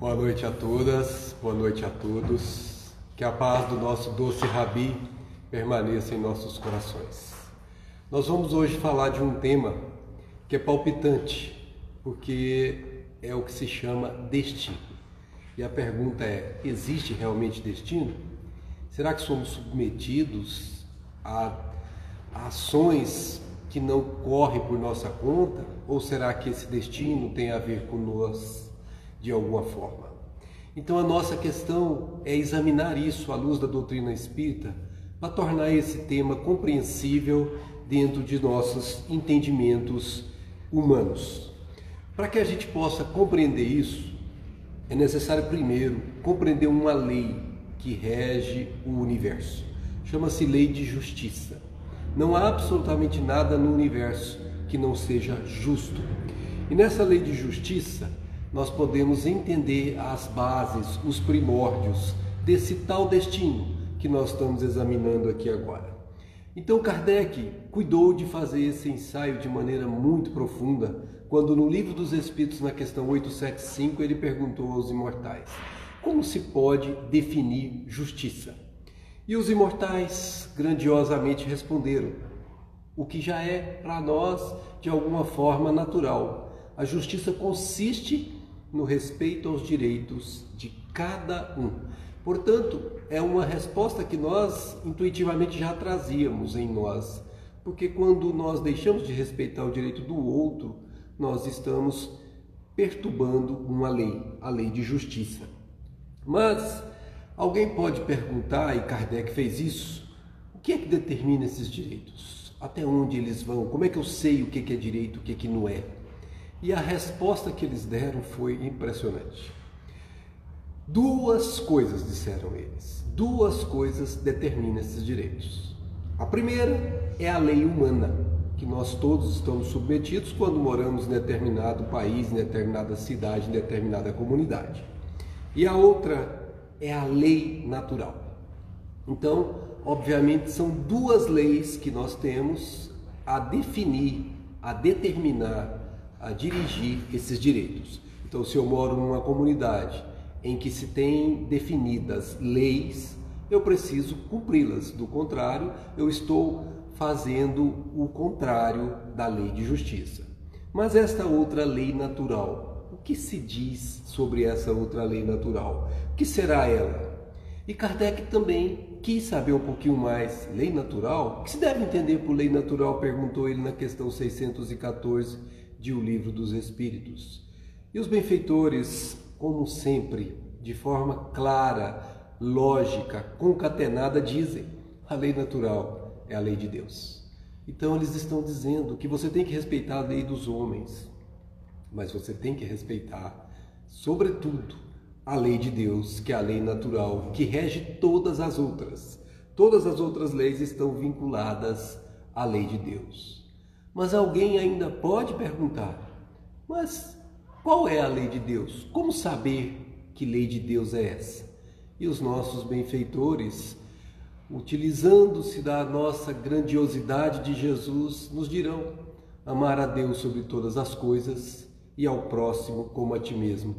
Boa noite a todas, boa noite a todos. Que a paz do nosso doce Rabi permaneça em nossos corações. Nós vamos hoje falar de um tema que é palpitante, porque é o que se chama destino. E a pergunta é: existe realmente destino? Será que somos submetidos a ações que não correm por nossa conta? Ou será que esse destino tem a ver com nós de alguma forma? Então a nossa questão é examinar isso à luz da doutrina espírita para tornar esse tema compreensível dentro de nossos entendimentos humanos. Para que a gente possa compreender isso, é necessário primeiro compreender uma lei que rege o universo. Chama-se lei de justiça. Não há absolutamente nada no universo que não seja justo. E nessa lei de justiça, nós podemos entender as bases, os primórdios desse tal destino que nós estamos examinando aqui agora. Então Kardec cuidou de fazer esse ensaio de maneira muito profunda, quando no Livro dos Espíritos, na questão 875, ele perguntou aos imortais: como se pode definir justiça? E os imortais grandiosamente responderam: o que já é para nós de alguma forma natural. A justiça consiste no respeito aos direitos de cada um. Portanto, é uma resposta que nós intuitivamente já trazíamos em nós, porque quando nós deixamos de respeitar o direito do outro, nós estamos perturbando uma lei, a lei de justiça. Mas Alguém pode perguntar, e Kardec fez isso, o que é que determina esses direitos? Até onde eles vão? Como é que eu sei o que é direito, o que é que não é? E a resposta que eles deram foi impressionante. Duas coisas, disseram eles, duas coisas determinam esses direitos. A primeira é a lei humana, que nós todos estamos submetidos quando moramos em determinado país, em determinada cidade, em determinada comunidade. E a outra é a lei natural. Então, obviamente, são duas leis que nós temos a definir, a determinar, a dirigir esses direitos. Então, se eu moro numa comunidade em que se tem definidas leis, eu preciso cumpri-las. Do contrário, eu estou fazendo o contrário da lei de justiça. Mas esta outra lei natural, o que se diz sobre essa outra lei natural? O que será ela? E Kardec também quis saber um pouquinho mais. Lei natural? O que se deve entender por lei natural? Perguntou ele na questão 614 de O Livro dos Espíritos. E os benfeitores, como sempre, de forma clara, lógica, concatenada, dizem: a lei natural é a lei de Deus. Então eles estão dizendo que você tem que respeitar a lei dos homens, mas você tem que respeitar, sobretudo, a lei de Deus, que é a lei natural, que rege todas as outras. Todas as outras leis estão vinculadas à lei de Deus. Mas alguém ainda pode perguntar: mas qual é a lei de Deus? Como saber que lei de Deus é essa? E os nossos benfeitores, utilizando-se da nossa grandiosidade de Jesus, nos dirão: amar a Deus sobre todas as coisas e ao próximo como a ti mesmo.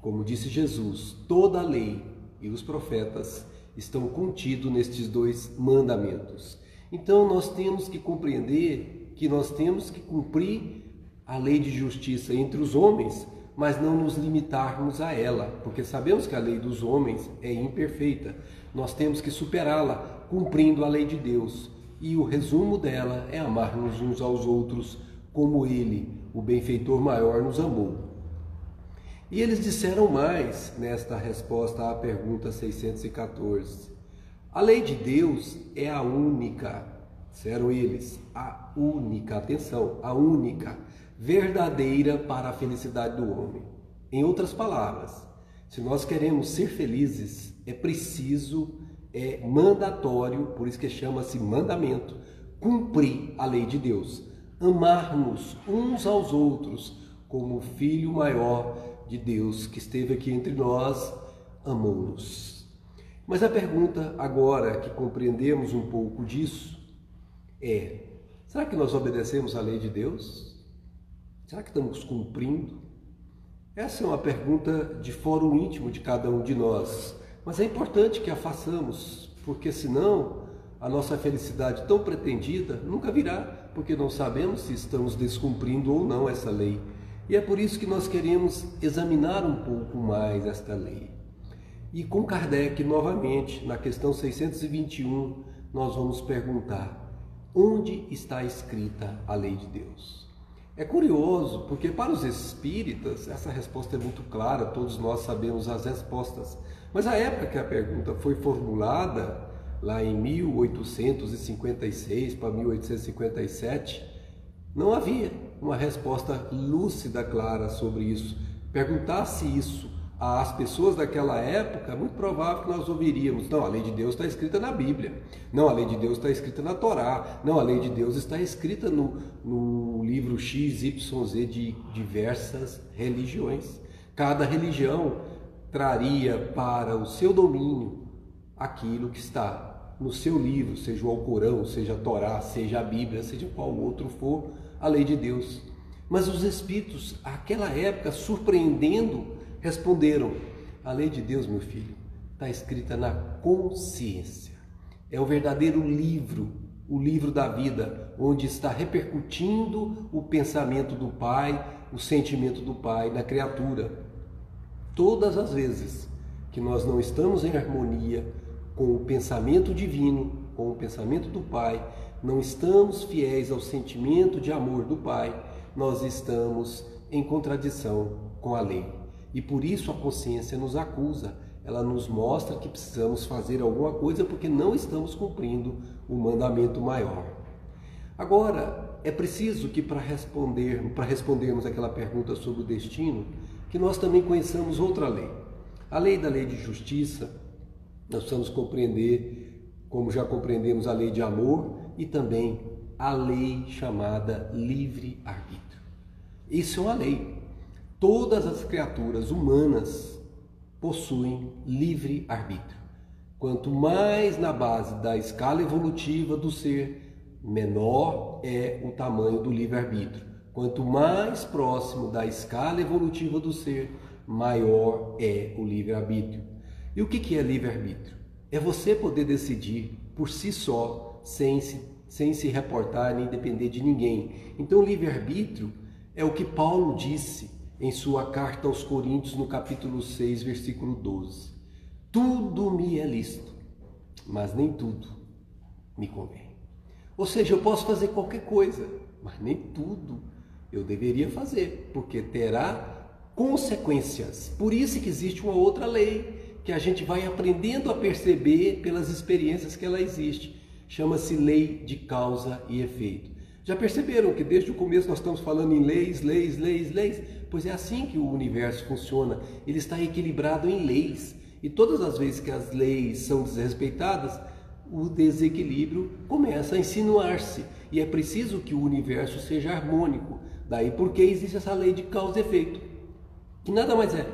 Como disse Jesus, toda a lei e os profetas estão contidos nestes dois mandamentos. Então nós temos que compreender que nós temos que cumprir a lei de justiça entre os homens, mas não nos limitarmos a ela, porque sabemos que a lei dos homens é imperfeita. Nós temos que superá-la cumprindo a lei de Deus. E o resumo dela é amar-nos uns aos outros como ele, o benfeitor maior, nos amou. E eles disseram mais nesta resposta à pergunta 614. A lei de Deus é a única, disseram eles, a única, atenção, a única, verdadeira para a felicidade do homem. Em outras palavras, se nós queremos ser felizes, é preciso, é mandatório, por isso que chama-se mandamento, cumprir a lei de Deus amarmos uns aos outros como o Filho maior de Deus que esteve aqui entre nós amou-nos. Mas a pergunta agora que compreendemos um pouco disso é: será que nós obedecemos à lei de Deus? Será que estamos cumprindo? Essa é uma pergunta de fórum íntimo de cada um de nós, mas é importante que a façamos, porque senão a nossa felicidade tão pretendida nunca virá, porque não sabemos se estamos descumprindo ou não essa lei. E é por isso que nós queremos examinar um pouco mais esta lei. E com Kardec, novamente, na questão 621, nós vamos perguntar: onde está escrita a lei de Deus? É curioso, porque para os espíritas essa resposta é muito clara, todos nós sabemos as respostas. Mas a época que a pergunta foi formulada, lá em 1856 para 1857, não havia uma resposta lúcida, clara sobre isso. Perguntasse isso às pessoas daquela época, é muito provável que nós ouviríamos: não, a lei de Deus está escrita na Bíblia, não, a lei de Deus está escrita na Torá, não, a lei de Deus está escrita no, no livro XYZ de diversas religiões. Cada religião traria para o seu domínio aquilo que está no seu livro, seja o Alcorão, seja a Torá, seja a Bíblia, seja qual outro for, a lei de Deus. Mas os espíritos, àquela época, surpreendendo, responderam: A lei de Deus, meu filho, está escrita na consciência. É o verdadeiro livro, o livro da vida, onde está repercutindo o pensamento do Pai, o sentimento do Pai na criatura. Todas as vezes que nós não estamos em harmonia com o pensamento divino, com o pensamento do Pai, não estamos fiéis ao sentimento de amor do Pai, nós estamos em contradição com a lei. E por isso a consciência nos acusa, ela nos mostra que precisamos fazer alguma coisa porque não estamos cumprindo o mandamento maior. Agora, é preciso que para responder, para respondermos aquela pergunta sobre o destino, que nós também conheçamos outra lei. A lei da lei de justiça, nós precisamos compreender, como já compreendemos a lei de amor e também a lei chamada livre-arbítrio. Isso é uma lei. Todas as criaturas humanas possuem livre arbítrio. Quanto mais na base da escala evolutiva do ser, menor é o tamanho do livre arbítrio. Quanto mais próximo da escala evolutiva do ser, maior é o livre arbítrio. E o que é livre arbítrio? É você poder decidir por si só, sem se, sem se reportar nem depender de ninguém. Então, livre arbítrio é o que Paulo disse em sua carta aos Coríntios, no capítulo 6, versículo 12: Tudo me é lícito, mas nem tudo me convém. Ou seja, eu posso fazer qualquer coisa, mas nem tudo eu deveria fazer, porque terá consequências. Por isso que existe uma outra lei que a gente vai aprendendo a perceber pelas experiências que ela existe. Chama-se lei de causa e efeito. Já perceberam que desde o começo nós estamos falando em leis, leis, leis, leis? Pois é assim que o universo funciona. Ele está equilibrado em leis. E todas as vezes que as leis são desrespeitadas, o desequilíbrio começa a insinuar-se. E é preciso que o universo seja harmônico. Daí porque existe essa lei de causa e efeito, que nada mais é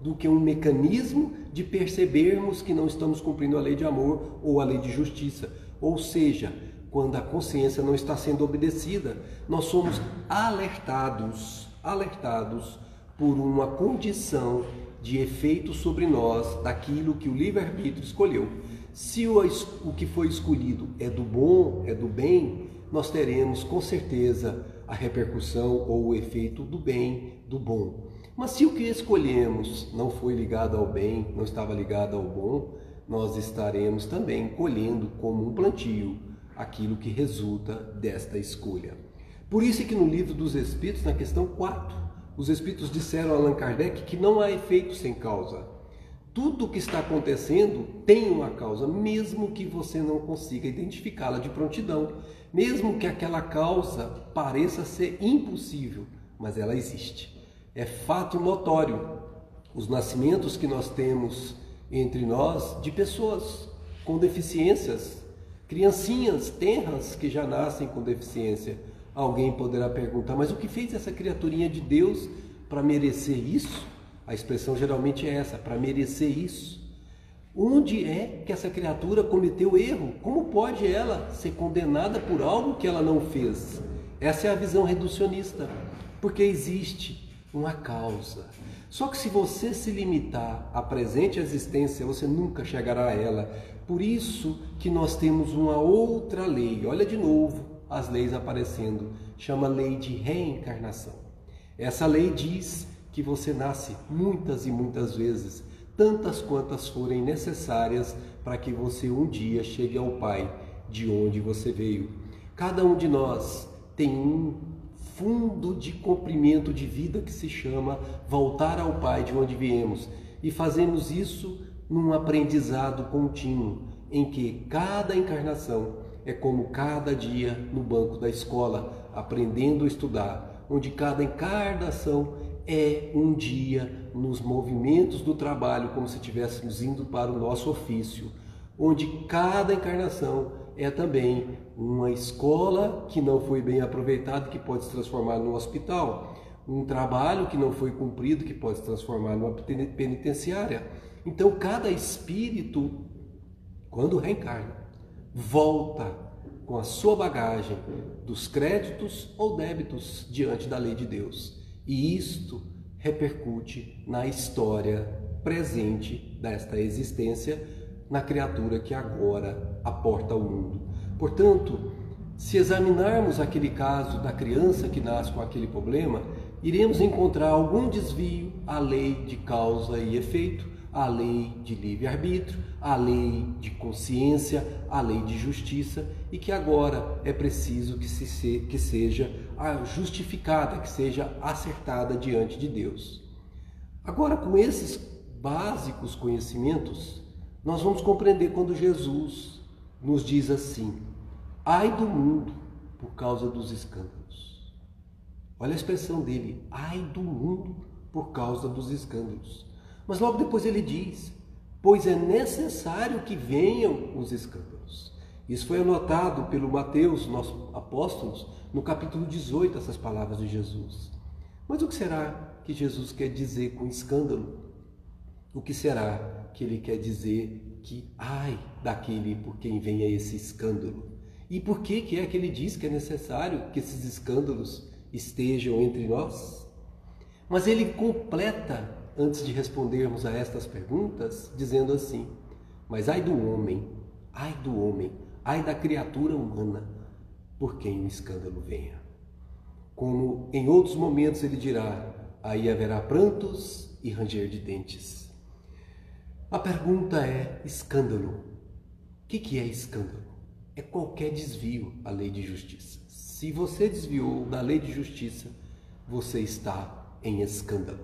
do que um mecanismo de percebermos que não estamos cumprindo a lei de amor ou a lei de justiça. Ou seja, quando a consciência não está sendo obedecida, nós somos alertados, alertados por uma condição de efeito sobre nós daquilo que o livre-arbítrio escolheu. Se o, o que foi escolhido é do bom, é do bem, nós teremos com certeza a repercussão ou o efeito do bem, do bom. Mas se o que escolhemos não foi ligado ao bem, não estava ligado ao bom, nós estaremos também colhendo como um plantio aquilo que resulta desta escolha. Por isso é que no livro dos Espíritos, na questão 4, os Espíritos disseram a Allan Kardec que não há efeito sem causa. Tudo o que está acontecendo tem uma causa, mesmo que você não consiga identificá-la de prontidão, mesmo que aquela causa pareça ser impossível, mas ela existe. É fato notório os nascimentos que nós temos entre nós de pessoas com deficiências criancinhas tenras que já nascem com deficiência. Alguém poderá perguntar, mas o que fez essa criaturinha de Deus para merecer isso? A expressão geralmente é essa, para merecer isso. Onde é que essa criatura cometeu erro? Como pode ela ser condenada por algo que ela não fez? Essa é a visão reducionista, porque existe uma causa. Só que se você se limitar à presente existência, você nunca chegará a ela. Por isso que nós temos uma outra lei. Olha de novo as leis aparecendo. Chama lei de reencarnação. Essa lei diz que você nasce muitas e muitas vezes, tantas quantas forem necessárias para que você um dia chegue ao Pai de onde você veio. Cada um de nós tem um fundo de comprimento de vida que se chama voltar ao Pai de onde viemos. E fazemos isso num aprendizado contínuo, em que cada encarnação é como cada dia no banco da escola, aprendendo a estudar, onde cada encarnação é um dia nos movimentos do trabalho, como se estivéssemos indo para o nosso ofício, onde cada encarnação é também uma escola que não foi bem aproveitada, que pode se transformar num hospital, um trabalho que não foi cumprido, que pode se transformar numa penitenciária. Então, cada espírito, quando reencarna, volta com a sua bagagem dos créditos ou débitos diante da lei de Deus. E isto repercute na história presente desta existência na criatura que agora aporta ao mundo. Portanto, se examinarmos aquele caso da criança que nasce com aquele problema, iremos encontrar algum desvio à lei de causa e efeito, à lei de livre-arbítrio, à lei de consciência, à lei de justiça e que agora é preciso que, se, que seja justificada, que seja acertada diante de Deus. Agora, com esses básicos conhecimentos, nós vamos compreender quando Jesus nos diz assim: ai do mundo por causa dos escândalos. Olha a expressão dele: ai do mundo por causa dos escândalos. Mas logo depois ele diz: pois é necessário que venham os escândalos. Isso foi anotado pelo Mateus, nosso apóstolos, no capítulo 18, essas palavras de Jesus. Mas o que será que Jesus quer dizer com escândalo? O que será que ele quer dizer que ai daquele por quem venha esse escândalo? E por que, que é que ele diz que é necessário que esses escândalos estejam entre nós? Mas ele completa, antes de respondermos a estas perguntas, dizendo assim: Mas ai do homem, ai do homem, ai da criatura humana, por quem o escândalo venha. Como em outros momentos ele dirá: Aí haverá prantos e ranger de dentes. A pergunta é: escândalo. O que, que é escândalo? É qualquer desvio à lei de justiça. Se você desviou da lei de justiça, você está em escândalo.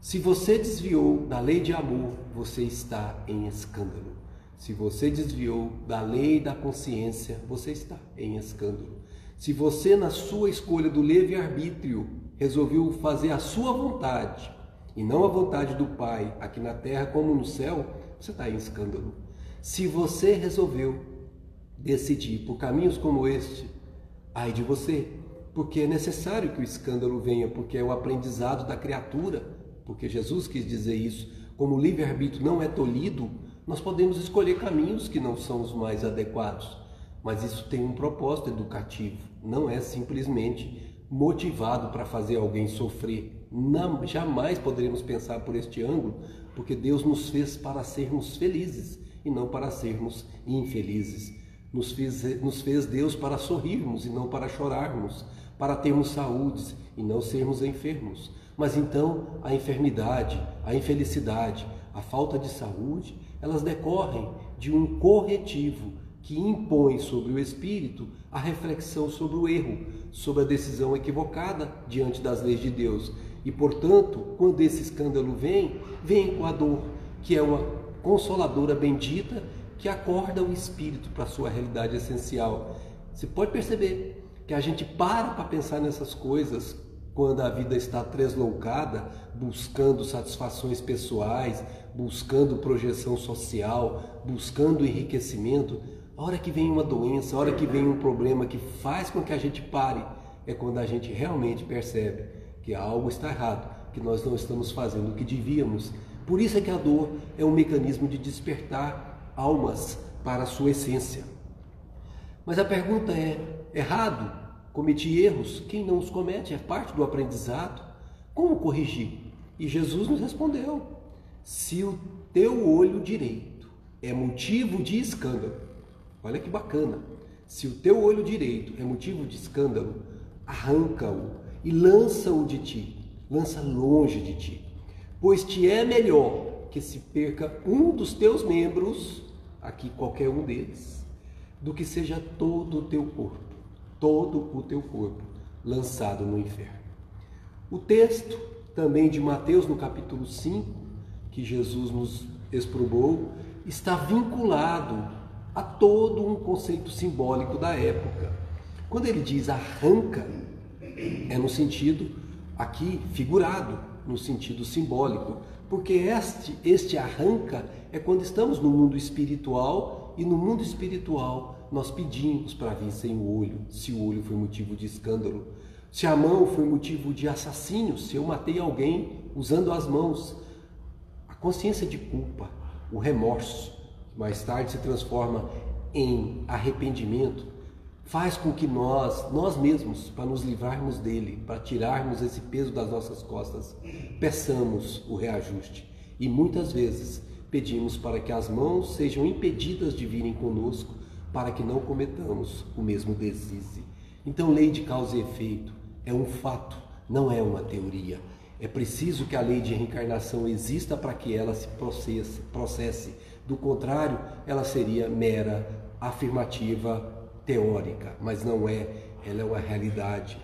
Se você desviou da lei de amor, você está em escândalo. Se você desviou da lei da consciência, você está em escândalo. Se você, na sua escolha do livre-arbítrio, resolveu fazer a sua vontade, e não a vontade do Pai aqui na terra como no céu, você está em escândalo. Se você resolveu decidir por caminhos como este, ai de você, porque é necessário que o escândalo venha, porque é o aprendizado da criatura, porque Jesus quis dizer isso. Como o livre-arbítrio não é tolhido, nós podemos escolher caminhos que não são os mais adequados, mas isso tem um propósito educativo, não é simplesmente motivado para fazer alguém sofrer não, jamais poderíamos pensar por este ângulo, porque Deus nos fez para sermos felizes e não para sermos infelizes. Nos fez, nos fez Deus para sorrirmos e não para chorarmos, para termos saúde e não sermos enfermos. Mas então a enfermidade, a infelicidade, a falta de saúde, elas decorrem de um corretivo que impõe sobre o espírito a reflexão sobre o erro, sobre a decisão equivocada diante das leis de Deus e, portanto, quando esse escândalo vem, vem com a dor, que é uma consoladora bendita que acorda o espírito para a sua realidade essencial. Você pode perceber que a gente para para pensar nessas coisas quando a vida está tresloucada, buscando satisfações pessoais, buscando projeção social, buscando enriquecimento. A hora que vem uma doença, a hora que vem um problema que faz com que a gente pare, é quando a gente realmente percebe que algo está errado, que nós não estamos fazendo o que devíamos. Por isso é que a dor é um mecanismo de despertar almas para a sua essência. Mas a pergunta é: errado? Cometi erros? Quem não os comete é parte do aprendizado. Como corrigir? E Jesus nos respondeu: se o teu olho direito é motivo de escândalo, olha que bacana, se o teu olho direito é motivo de escândalo, arranca-o e lança-o de ti, lança longe de ti, pois te é melhor que se perca um dos teus membros, aqui qualquer um deles, do que seja todo o teu corpo, todo o teu corpo lançado no inferno. O texto também de Mateus, no capítulo 5, que Jesus nos exprobou, está vinculado a todo um conceito simbólico da época. Quando ele diz arranca, é no sentido aqui figurado, no sentido simbólico, porque este, este arranca é quando estamos no mundo espiritual e no mundo espiritual nós pedimos para vir sem o olho, se o olho foi motivo de escândalo, se a mão foi motivo de assassínio, se eu matei alguém usando as mãos, a consciência de culpa, o remorso, mais tarde se transforma em arrependimento, faz com que nós, nós mesmos, para nos livrarmos dele, para tirarmos esse peso das nossas costas, peçamos o reajuste. E muitas vezes pedimos para que as mãos sejam impedidas de virem conosco, para que não cometamos o mesmo deslize. Então, lei de causa e efeito é um fato, não é uma teoria. É preciso que a lei de reencarnação exista para que ela se processe, processe. Do contrário, ela seria mera afirmativa teórica, mas não é, ela é uma realidade.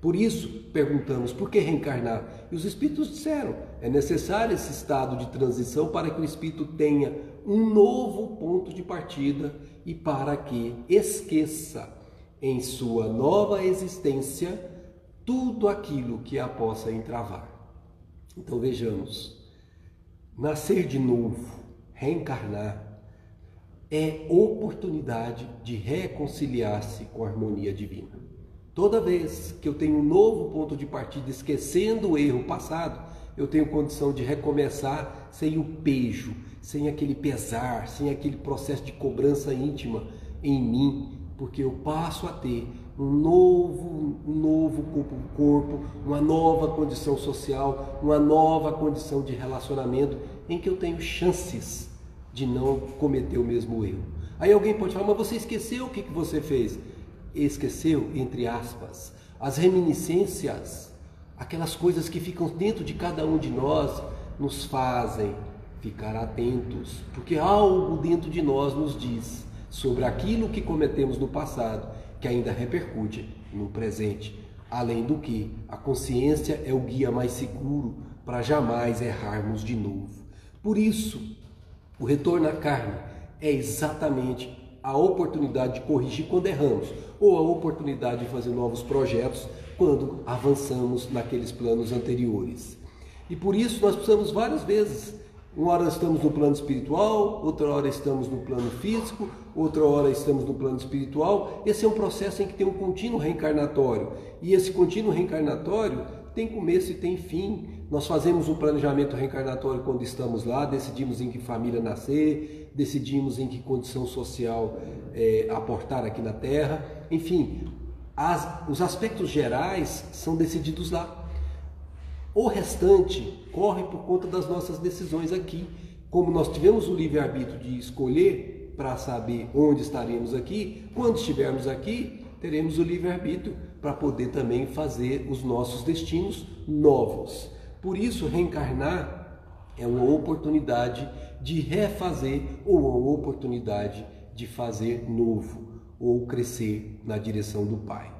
Por isso, perguntamos por que reencarnar? E os espíritos disseram: é necessário esse estado de transição para que o espírito tenha um novo ponto de partida e para que esqueça em sua nova existência tudo aquilo que a possa entravar. Então vejamos: nascer de novo, reencarnar, é oportunidade de reconciliar-se com a harmonia divina. Toda vez que eu tenho um novo ponto de partida, esquecendo o erro passado, eu tenho condição de recomeçar sem o pejo, sem aquele pesar, sem aquele processo de cobrança íntima em mim, porque eu passo a ter um novo, um novo corpo, uma nova condição social, uma nova condição de relacionamento em que eu tenho chances de não cometer o mesmo erro. Aí alguém pode falar, mas você esqueceu o que, que você fez? Esqueceu, entre aspas, as reminiscências, aquelas coisas que ficam dentro de cada um de nós, nos fazem ficar atentos, porque algo dentro de nós nos diz sobre aquilo que cometemos no passado, que ainda repercute no presente. Além do que, a consciência é o guia mais seguro para jamais errarmos de novo. Por isso, o retorno à carne é exatamente a oportunidade de corrigir quando erramos, ou a oportunidade de fazer novos projetos quando avançamos naqueles planos anteriores. E por isso nós precisamos várias vezes. Uma hora estamos no plano espiritual, outra hora estamos no plano físico, outra hora estamos no plano espiritual. Esse é um processo em que tem um contínuo reencarnatório. E esse contínuo reencarnatório tem começo e tem fim. Nós fazemos um planejamento reencarnatório quando estamos lá, decidimos em que família nascer, decidimos em que condição social é, aportar aqui na Terra. Enfim, as, os aspectos gerais são decididos lá. O restante corre por conta das nossas decisões aqui. Como nós tivemos o livre-arbítrio de escolher para saber onde estaremos aqui, quando estivermos aqui, teremos o livre-arbítrio para poder também fazer os nossos destinos novos. Por isso, reencarnar é uma oportunidade de refazer ou uma oportunidade de fazer novo ou crescer na direção do Pai.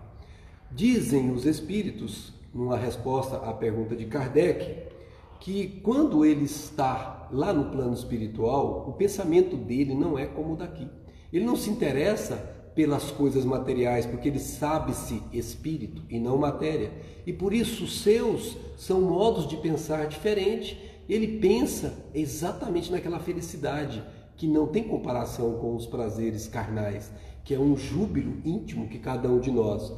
Dizem os espíritos, numa resposta à pergunta de Kardec, que quando ele está lá no plano espiritual, o pensamento dele não é como o daqui. Ele não se interessa pelas coisas materiais, porque ele sabe-se espírito e não matéria. E por isso os seus são modos de pensar diferentes. Ele pensa exatamente naquela felicidade que não tem comparação com os prazeres carnais, que é um júbilo íntimo que cada um de nós,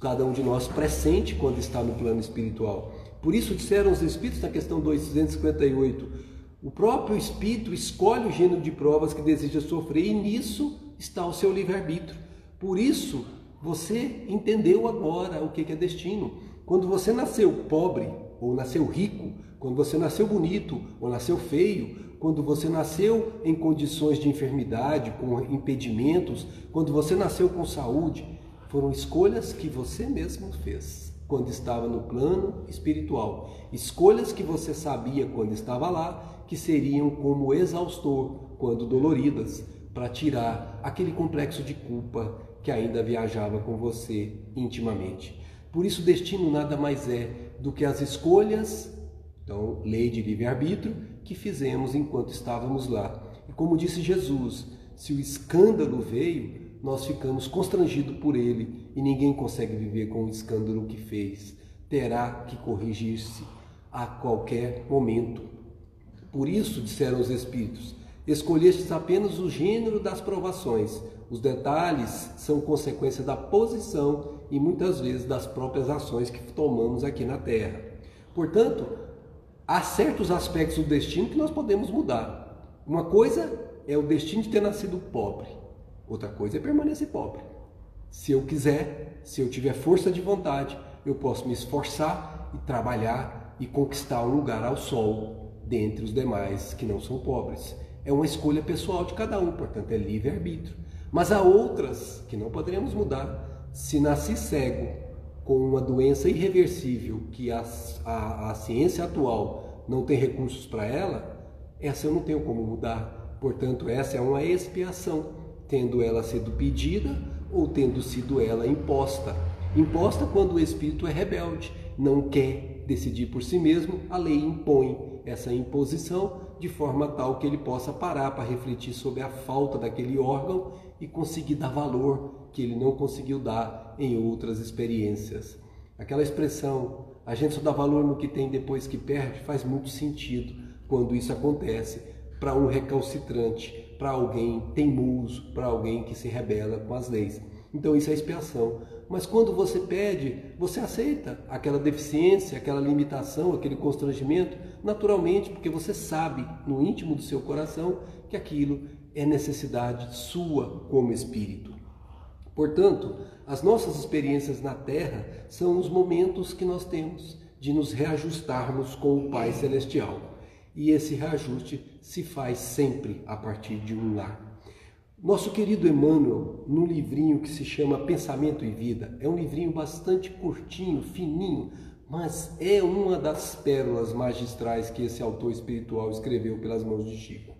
cada um de nós pressente quando está no plano espiritual. Por isso disseram os espíritos na questão 258, o próprio espírito escolhe o gênero de provas que deseja sofrer e nisso está o seu livre-arbítrio. Por isso, você entendeu agora o que é destino. Quando você nasceu pobre, ou nasceu rico, quando você nasceu bonito ou nasceu feio, quando você nasceu em condições de enfermidade, com impedimentos, quando você nasceu com saúde, foram escolhas que você mesmo fez quando estava no plano espiritual. Escolhas que você sabia quando estava lá que seriam como exaustor quando doloridas, para tirar aquele complexo de culpa que ainda viajava com você intimamente. Por isso, destino nada mais é do que as escolhas, então, lei de livre-arbítrio, que fizemos enquanto estávamos lá. E como disse Jesus, se o escândalo veio, nós ficamos constrangidos por ele e ninguém consegue viver com o escândalo que fez. Terá que corrigir-se a qualquer momento. Por isso, disseram os Espíritos, escolhestes apenas o gênero das provações. Os detalhes são consequência da posição e muitas vezes das próprias ações que tomamos aqui na Terra. Portanto, há certos aspectos do destino que nós podemos mudar. Uma coisa é o destino de ter nascido pobre, outra coisa é permanecer pobre. Se eu quiser, se eu tiver força de vontade, eu posso me esforçar e trabalhar e conquistar um lugar ao sol dentre os demais que não são pobres. É uma escolha pessoal de cada um, portanto é livre-arbítrio. Mas há outras que não poderemos mudar. Se nasci cego com uma doença irreversível que a, a, a ciência atual não tem recursos para ela, essa eu não tenho como mudar. Portanto, essa é uma expiação, tendo ela sido pedida ou tendo sido ela imposta. Imposta quando o espírito é rebelde, não quer decidir por si mesmo, a lei impõe essa imposição de forma tal que ele possa parar para refletir sobre a falta daquele órgão e conseguir dar valor que ele não conseguiu dar em outras experiências. Aquela expressão, a gente só dá valor no que tem depois que perde, faz muito sentido quando isso acontece para um recalcitrante, para alguém teimoso, para alguém que se rebela com as leis. Então isso é expiação. Mas quando você pede, você aceita aquela deficiência, aquela limitação, aquele constrangimento, naturalmente, porque você sabe no íntimo do seu coração que aquilo é necessidade sua como espírito. Portanto, as nossas experiências na Terra são os momentos que nós temos de nos reajustarmos com o Pai Celestial e esse reajuste se faz sempre a partir de um lar. Nosso querido Emmanuel, num livrinho que se chama Pensamento e Vida, é um livrinho bastante curtinho, fininho, mas é uma das pérolas magistrais que esse autor espiritual escreveu pelas mãos de Chico.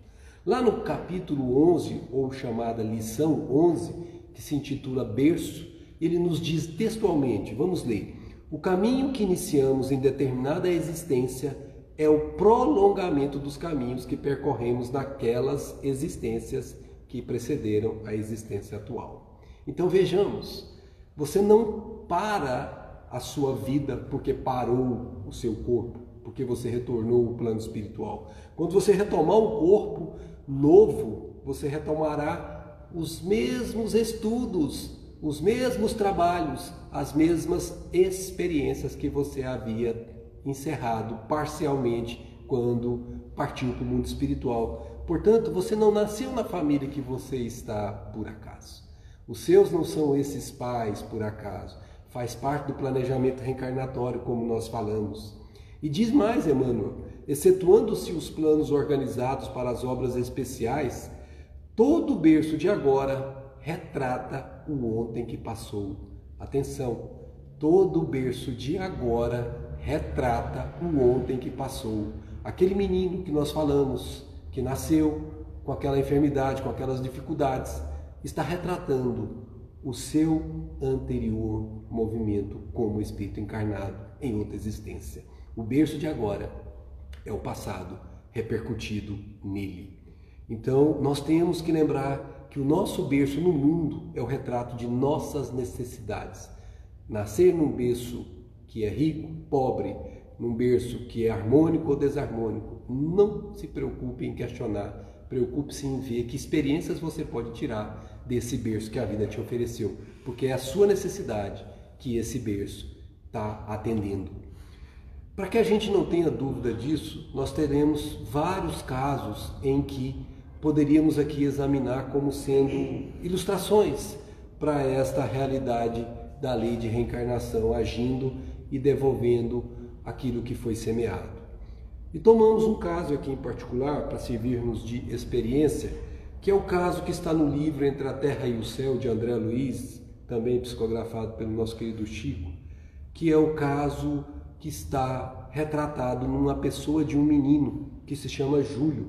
Lá no capítulo 11, ou chamada lição 11, que se intitula Berço, ele nos diz textualmente, vamos ler: O caminho que iniciamos em determinada existência é o prolongamento dos caminhos que percorremos naquelas existências que precederam a existência atual. Então vejamos, você não para a sua vida porque parou o seu corpo, porque você retornou ao plano espiritual. Quando você retomar um corpo novo, você retomará os mesmos estudos, os mesmos trabalhos, as mesmas experiências que você havia encerrado parcialmente quando partiu para o mundo espiritual. Portanto, você não nasceu na família que você está por acaso. Os seus não são esses pais por acaso. Faz parte do planejamento reencarnatório, como nós falamos. E diz mais, Emmanuel, excetuando-se os planos organizados para as obras especiais, todo o berço de agora retrata o ontem que passou. Atenção, todo o berço de agora retrata o ontem que passou. Aquele menino que nós falamos, que nasceu com aquela enfermidade, com aquelas dificuldades, está retratando o seu anterior movimento como espírito encarnado em outra existência. O berço de agora é o passado repercutido nele. Então, nós temos que lembrar que o nosso berço no mundo é o retrato de nossas necessidades. Nascer num berço que é rico, pobre, num berço que é harmônico ou desarmônico. Não se preocupe em questionar, preocupe-se em ver que experiências você pode tirar desse berço que a vida te ofereceu, porque é a sua necessidade que esse berço está atendendo. Para que a gente não tenha dúvida disso, nós teremos vários casos em que poderíamos aqui examinar como sendo ilustrações para esta realidade da lei de reencarnação agindo e devolvendo aquilo que foi semeado. E tomamos um caso aqui em particular para servirmos de experiência, que é o caso que está no livro Entre a Terra e o Céu, de André Luiz, também psicografado pelo nosso querido Chico, que é o caso que está retratado numa pessoa de um menino que se chama Júlio.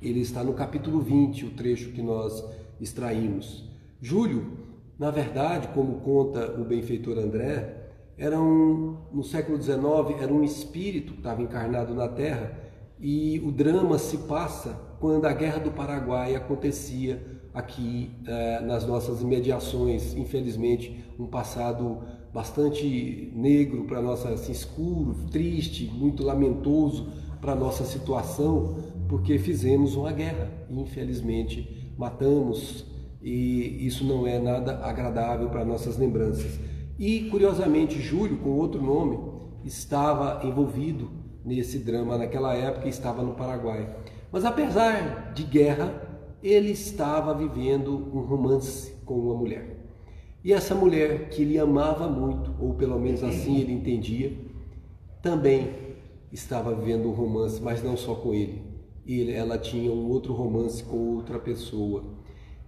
Ele está no capítulo 20, o trecho que nós extraímos. Júlio, na verdade, como conta o benfeitor André, era um, no século XIX, era um espírito que estava encarnado na Terra e o drama se passa quando a Guerra do Paraguai acontecia aqui eh, nas nossas imediações. Infelizmente, um passado bastante negro para nossa, assim, escuro, triste, muito lamentoso para nossa situação, porque fizemos uma guerra e infelizmente matamos e isso não é nada agradável para nossas lembranças. E, curiosamente, Júlio, com outro nome, estava envolvido nesse drama naquela época e estava no Paraguai. Mas, apesar de guerra, ele estava vivendo um romance com uma mulher. E essa mulher, que ele amava muito, ou pelo menos assim ele entendia, também estava vivendo um romance, mas não só com ele. ele ela tinha um outro romance com outra pessoa.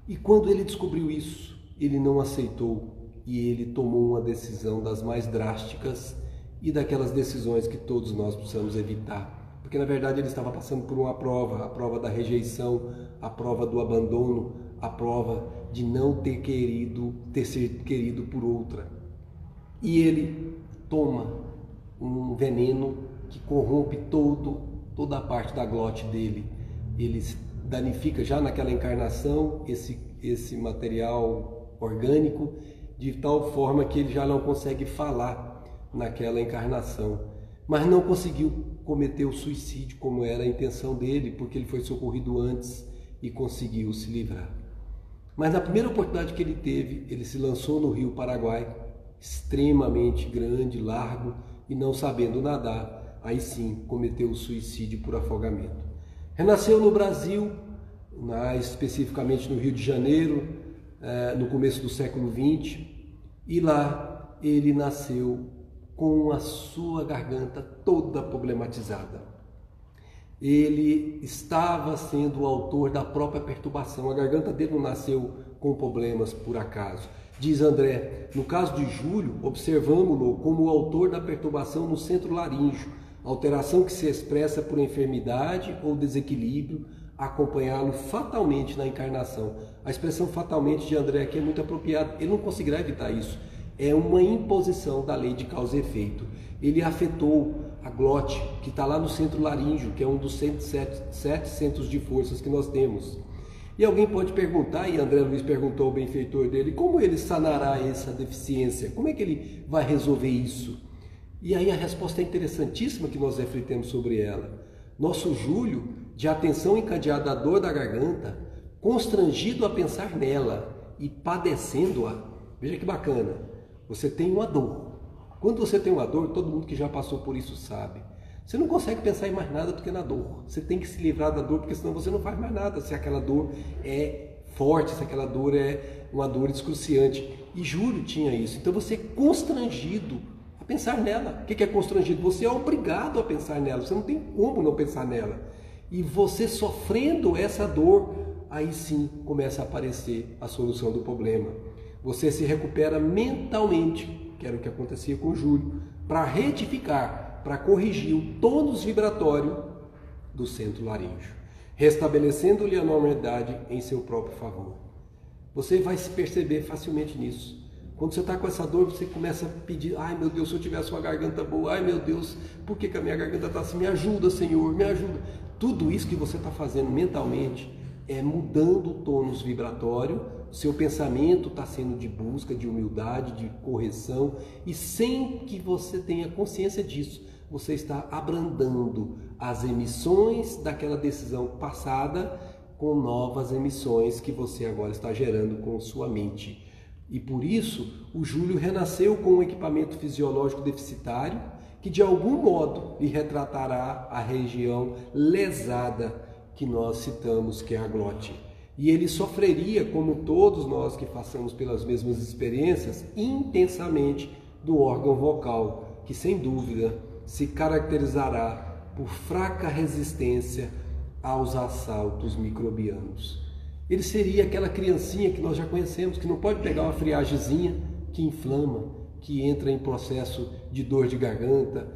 E quando ele descobriu isso, ele não aceitou e ele tomou uma decisão das mais drásticas e daquelas decisões que todos nós precisamos evitar. Porque na verdade ele estava passando por uma prova, a prova da rejeição, a prova do abandono, a prova de não ter querido, ter sido querido por outra. E ele toma um veneno que corrompe todo, toda a parte da glote dele. Ele danifica já naquela encarnação esse, esse material orgânico de tal forma que ele já não consegue falar naquela encarnação. Mas não conseguiu cometer o suicídio como era a intenção dele, porque ele foi socorrido antes e conseguiu se livrar. Mas na primeira oportunidade que ele teve, ele se lançou no rio Paraguai, extremamente grande, largo, e não sabendo nadar, aí sim cometeu o suicídio por afogamento. Renasceu no Brasil, mais especificamente no Rio de Janeiro, no começo do século XX, e lá ele nasceu com a sua garganta toda problematizada. Ele estava sendo o autor da própria perturbação. A garganta dele não nasceu com problemas por acaso. Diz André, no caso de Júlio, observamos-lo como o autor da perturbação no centro laríngeo, alteração que se expressa por enfermidade ou desequilíbrio, acompanhá-lo fatalmente na encarnação. A expressão fatalmente de André aqui é muito apropriada, ele não conseguirá evitar isso. É uma imposição da lei de causa e efeito. Ele afetou a glote, que está lá no centro laríngeo, que é um dos 107, sete centros de forças que nós temos. E alguém pode perguntar, e André Luiz perguntou ao benfeitor dele, como ele sanará essa deficiência? Como é que ele vai resolver isso? E aí a resposta é interessantíssima que nós refletemos sobre ela. Nosso Júlio de atenção encadeada à dor da garganta, constrangido a pensar nela e padecendo-a. Veja que bacana. Você tem uma dor. Quando você tem uma dor, todo mundo que já passou por isso sabe. Você não consegue pensar em mais nada do que na dor. Você tem que se livrar da dor, porque senão você não faz mais nada. Se aquela dor é forte, se aquela dor é uma dor excruciante. E Júlio tinha isso. Então você é constrangido a pensar nela. O que é constrangido? Você é obrigado a pensar nela. Você não tem como não pensar nela. E você sofrendo essa dor, aí sim começa a aparecer a solução do problema. Você se recupera mentalmente, que era o que acontecia com o Júlio, para retificar, para corrigir o tônus vibratório do centro laríngeo, restabelecendo-lhe a normalidade em seu próprio favor. Você vai se perceber facilmente nisso. Quando você está com essa dor, você começa a pedir: ai meu Deus, se eu tivesse uma garganta boa, ai meu Deus, por que, que a minha garganta está assim? Me ajuda, Senhor, me ajuda. Tudo isso que você está fazendo mentalmente é mudando o tônus vibratório, seu pensamento está sendo de busca, de humildade, de correção, e sem que você tenha consciência disso, você está abrandando as emissões daquela decisão passada com novas emissões que você agora está gerando com sua mente. E por isso, o Júlio renasceu com um equipamento fisiológico deficitário que de algum modo lhe retratará a região lesada que nós citamos, que é a glote. E ele sofreria, como todos nós que passamos pelas mesmas experiências, intensamente do órgão vocal, que sem dúvida se caracterizará por fraca resistência aos assaltos microbianos. Ele seria aquela criancinha que nós já conhecemos, que não pode pegar uma friagemzinha que inflama, que entra em processo de dor de garganta.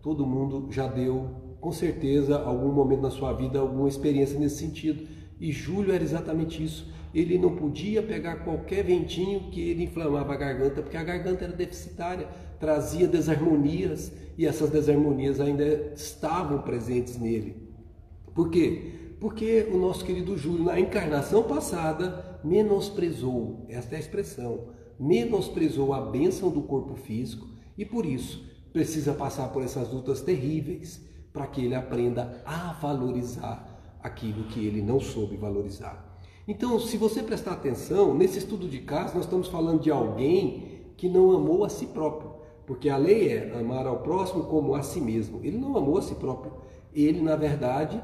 Todo mundo já deu, com certeza, algum momento na sua vida, alguma experiência nesse sentido. E Júlio era exatamente isso. Ele não podia pegar qualquer ventinho que ele inflamava a garganta, porque a garganta era deficitária, trazia desarmonias e essas desarmonias ainda estavam presentes nele. Por quê? Porque o nosso querido Júlio, na encarnação passada, menosprezou, esta é a expressão, menosprezou a bênção do corpo físico e por isso precisa passar por essas lutas terríveis para que ele aprenda a valorizar aquilo que ele não soube valorizar. Então, se você prestar atenção, nesse estudo de caso, nós estamos falando de alguém que não amou a si próprio, porque a lei é amar ao próximo como a si mesmo. Ele não amou a si próprio. Ele, na verdade,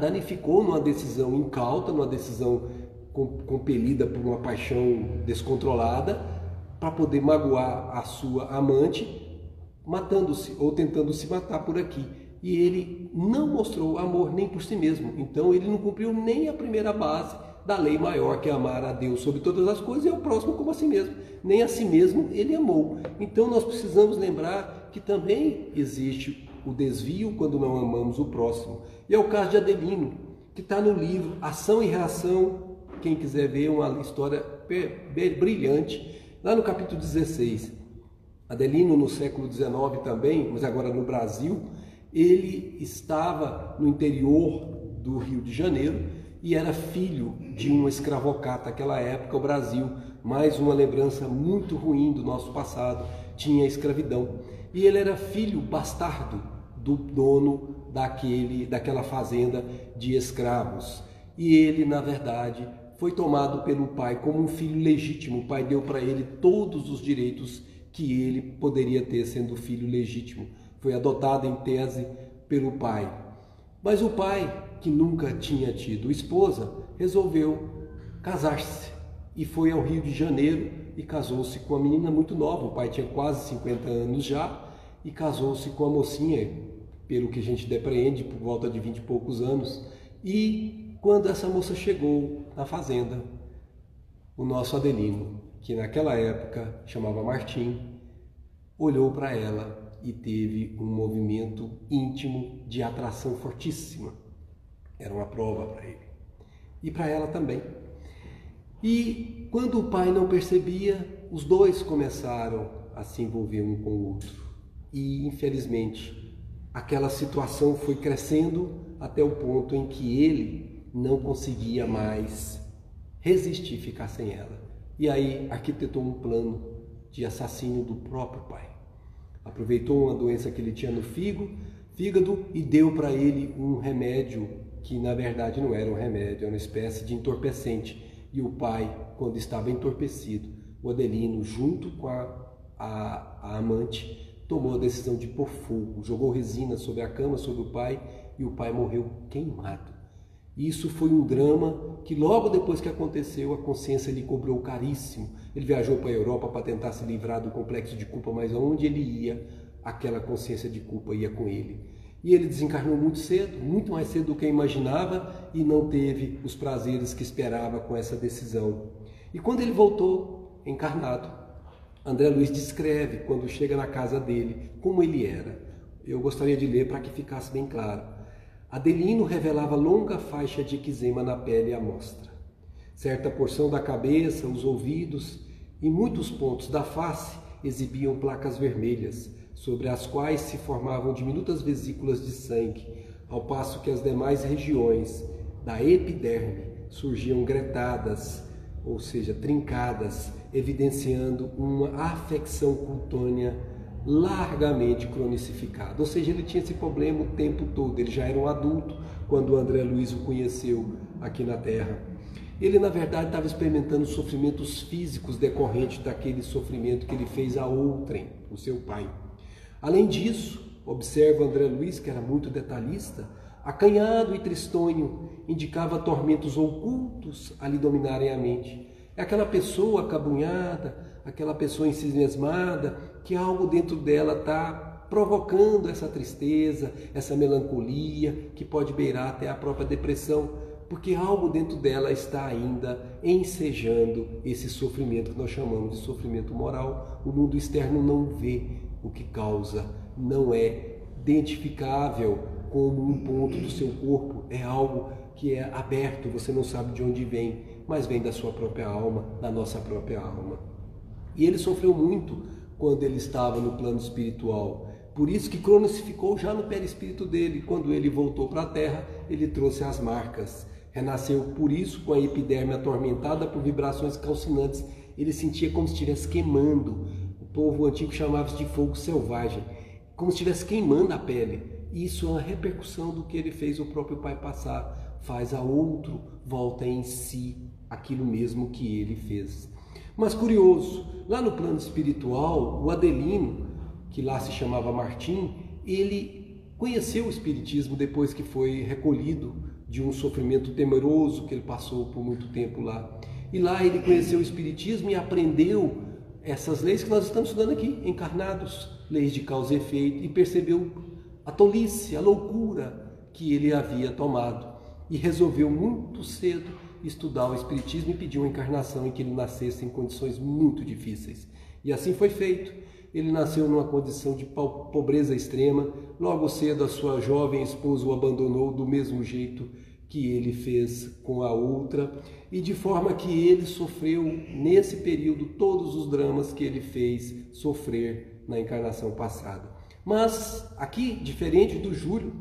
danificou numa decisão incauta, numa decisão compelida por uma paixão descontrolada, para poder magoar a sua amante, matando-se ou tentando se matar por aqui. E ele não mostrou amor nem por si mesmo. Então ele não cumpriu nem a primeira base da lei maior, que é amar a Deus sobre todas as coisas e ao próximo como a si mesmo. Nem a si mesmo ele amou. Então nós precisamos lembrar que também existe o desvio quando não amamos o próximo. E é o caso de Adelino, que está no livro Ação e Reação. Quem quiser ver, uma história brilhante, lá no capítulo 16. Adelino, no século XIX também, mas agora no Brasil, ele estava no interior do Rio de Janeiro e era filho de um escravocata. Naquela época, o Brasil, mais uma lembrança muito ruim do nosso passado, tinha escravidão. E ele era filho bastardo do dono daquele, daquela fazenda de escravos. E ele, na verdade, foi tomado pelo pai como um filho legítimo. O pai deu para ele todos os direitos que ele poderia ter sendo filho legítimo. Foi adotado em tese pelo pai. Mas o pai, que nunca tinha tido esposa, resolveu casar-se e foi ao Rio de Janeiro e casou-se com uma menina muito nova. O pai tinha quase 50 anos já e casou-se com a mocinha pelo que a gente depreende, por volta de vinte e poucos anos. E quando essa moça chegou na fazenda, o nosso Adelino, que naquela época chamava Martim, olhou para ela e teve um movimento íntimo de atração fortíssima. Era uma prova para ele. E para ela também. E quando o pai não percebia, os dois começaram a se envolver um com o outro. E infelizmente, aquela situação foi crescendo até o ponto em que ele não conseguia mais resistir ficar sem ela. E aí arquitetou um plano de assassínio do próprio pai. Aproveitou uma doença que ele tinha no fígado, fígado e deu para ele um remédio que na verdade não era um remédio, era uma espécie de entorpecente. E o pai, quando estava entorpecido, o Adelino, junto com a, a, a amante, tomou a decisão de pôr fogo, jogou resina sobre a cama, sobre o pai, e o pai morreu queimado. Isso foi um drama que logo depois que aconteceu, a consciência lhe cobrou caríssimo. Ele viajou para a Europa para tentar se livrar do complexo de culpa, mas aonde ele ia, aquela consciência de culpa ia com ele. E ele desencarnou muito cedo, muito mais cedo do que imaginava, e não teve os prazeres que esperava com essa decisão. E quando ele voltou encarnado, André Luiz descreve, quando chega na casa dele, como ele era. Eu gostaria de ler para que ficasse bem claro. Adelino revelava longa faixa de eczema na pele à mostra. Certa porção da cabeça, os ouvidos e muitos pontos da face exibiam placas vermelhas, sobre as quais se formavam diminutas vesículas de sangue, ao passo que as demais regiões da epiderme surgiam gretadas, ou seja, trincadas, evidenciando uma afecção cutânea largamente cronicificada. Ou seja, ele tinha esse problema o tempo todo, ele já era um adulto quando o André Luiz o conheceu aqui na Terra. Ele, na verdade, estava experimentando sofrimentos físicos decorrentes daquele sofrimento que ele fez a outrem, o seu pai. Além disso, observa André Luiz, que era muito detalhista, acanhado e tristonho, indicava tormentos ocultos a lhe dominarem a mente. É aquela pessoa acabunhada, aquela pessoa ensimismada, que algo dentro dela está provocando essa tristeza, essa melancolia, que pode beirar até a própria depressão, porque algo dentro dela está ainda ensejando esse sofrimento que nós chamamos de sofrimento moral. O mundo externo não vê o que causa, não é identificável como um ponto do seu corpo, é algo que é aberto, você não sabe de onde vem, mas vem da sua própria alma, da nossa própria alma. E ele sofreu muito quando ele estava no plano espiritual. Por isso que Cronos ficou já no perispírito dele. Quando ele voltou para a Terra, ele trouxe as marcas. Renasceu por isso com a epiderme atormentada por vibrações calcinantes. Ele sentia como se estivesse queimando. O povo antigo chamava isso de fogo selvagem, como se estivesse queimando a pele. Isso é uma repercussão do que ele fez o próprio pai passar. Faz a outro, volta em si aquilo mesmo que ele fez. Mas curioso, lá no plano espiritual, o Adelino, que lá se chamava Martim, ele conheceu o Espiritismo depois que foi recolhido de um sofrimento temeroso que ele passou por muito tempo lá. E lá ele conheceu o Espiritismo e aprendeu essas leis que nós estamos estudando aqui, encarnados, leis de causa e efeito, e percebeu a tolice, a loucura que ele havia tomado. E resolveu muito cedo estudar o Espiritismo e pedir uma encarnação em que ele nascesse em condições muito difíceis. E assim foi feito. Ele nasceu numa condição de pobreza extrema. Logo cedo, a sua jovem esposa o abandonou do mesmo jeito que ele fez com a outra, e de forma que ele sofreu nesse período todos os dramas que ele fez sofrer na encarnação passada. Mas aqui, diferente do Júlio,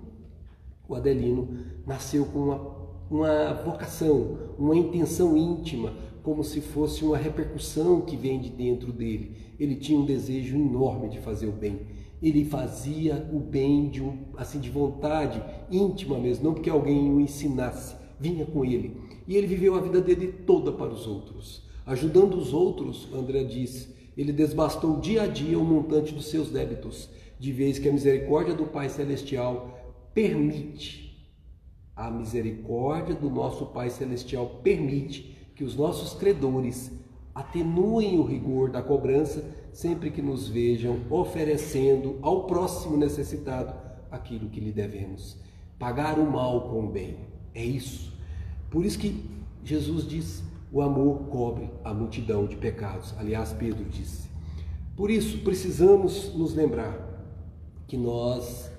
o Adelino nasceu com uma uma vocação, uma intenção íntima, como se fosse uma repercussão que vem de dentro dele. Ele tinha um desejo enorme de fazer o bem. Ele fazia o bem de um, assim de vontade íntima mesmo, não porque alguém o ensinasse, vinha com ele. E ele viveu a vida dele toda para os outros, ajudando os outros, André disse. Ele desbastou dia a dia o montante dos seus débitos, de vez que a misericórdia do Pai celestial permite a misericórdia do nosso Pai Celestial permite que os nossos credores atenuem o rigor da cobrança sempre que nos vejam oferecendo ao próximo necessitado aquilo que lhe devemos. Pagar o mal com o bem. É isso. Por isso que Jesus diz: o amor cobre a multidão de pecados. Aliás, Pedro disse. Por isso, precisamos nos lembrar que nós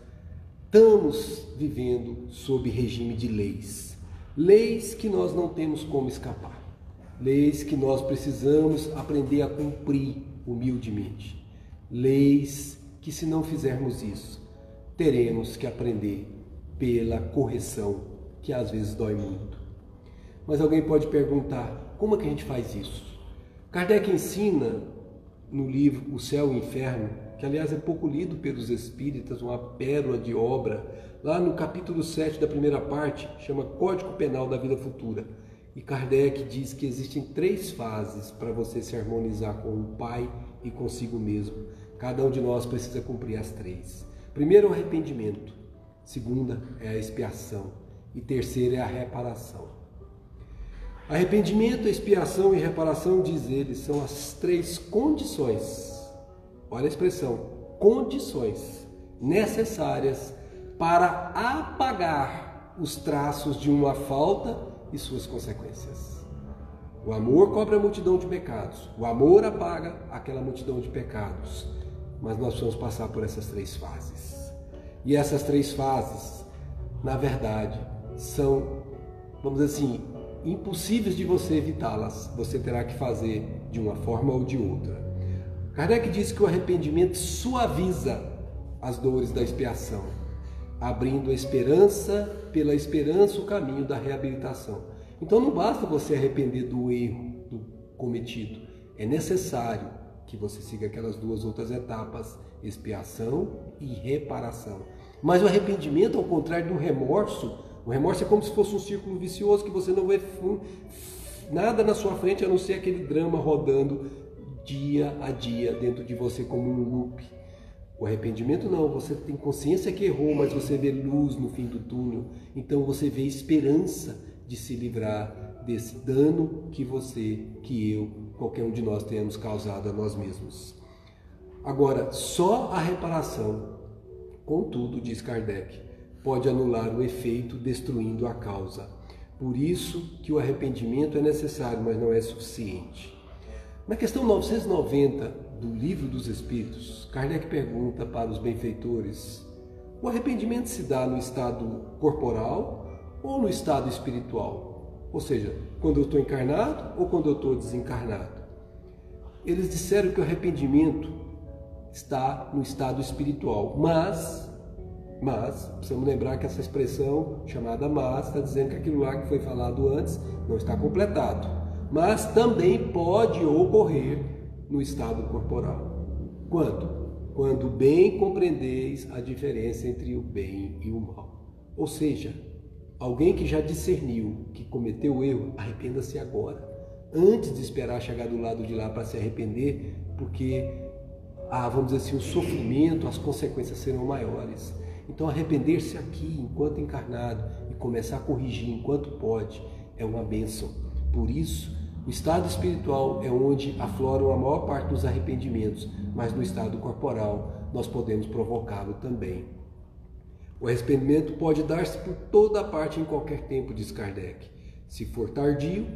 estamos vivendo sob regime de leis. Leis que nós não temos como escapar. Leis que nós precisamos aprender a cumprir humildemente. Leis que, se não fizermos isso, teremos que aprender pela correção, que às vezes dói muito. Mas alguém pode perguntar: como é que a gente faz isso? Kardec ensina no livro O Céu e o Inferno que aliás é pouco lido pelos espíritas, uma pérola de obra, lá no capítulo 7 da primeira parte, chama Código Penal da Vida Futura. E Kardec diz que existem três fases para você se harmonizar com o Pai e consigo mesmo. Cada um de nós precisa cumprir as três. Primeiro, o arrependimento. Segunda é a expiação. E terceira é a reparação. Arrependimento, expiação e reparação, diz ele, são as três condições olha a expressão, condições necessárias para apagar os traços de uma falta e suas consequências. O amor cobre a multidão de pecados, o amor apaga aquela multidão de pecados. Mas nós vamos passar por essas três fases. E essas três fases, na verdade, são, vamos dizer assim, impossíveis de você evitá-las. Você terá que fazer de uma forma ou de outra. Kardec diz que o arrependimento suaviza as dores da expiação, abrindo a esperança, pela esperança, o caminho da reabilitação. Então não basta você arrepender do erro do cometido, é necessário que você siga aquelas duas outras etapas, expiação e reparação. Mas o arrependimento, ao contrário do remorso, o remorso é como se fosse um círculo vicioso que você não vê nada na sua frente a não ser aquele drama rodando dia a dia dentro de você como um loop. O arrependimento não, você tem consciência que errou, mas você vê luz no fim do túnel. Então você vê esperança de se livrar desse dano que você, que eu, qualquer um de nós tenhamos causado a nós mesmos. Agora, só a reparação Contudo, diz Kardec, pode anular o efeito destruindo a causa. Por isso que o arrependimento é necessário, mas não é suficiente. Na questão 990 do Livro dos Espíritos, Kardec pergunta para os benfeitores: o arrependimento se dá no estado corporal ou no estado espiritual? Ou seja, quando eu estou encarnado ou quando eu estou desencarnado? Eles disseram que o arrependimento está no estado espiritual. Mas, mas, precisamos lembrar que essa expressão chamada mas está dizendo que aquilo lá que foi falado antes não está completado. Mas também pode ocorrer no estado corporal. Quando? Quando bem compreendeis a diferença entre o bem e o mal. Ou seja, alguém que já discerniu que cometeu o erro, arrependa-se agora. Antes de esperar chegar do lado de lá para se arrepender, porque a, vamos dizer assim, o sofrimento, as consequências serão maiores. Então, arrepender-se aqui, enquanto encarnado, e começar a corrigir enquanto pode, é uma bênção. Por isso, o estado espiritual é onde afloram a maior parte dos arrependimentos, mas no estado corporal nós podemos provocá-lo também. O arrependimento pode dar-se por toda a parte em qualquer tempo, diz Kardec. Se for tardio,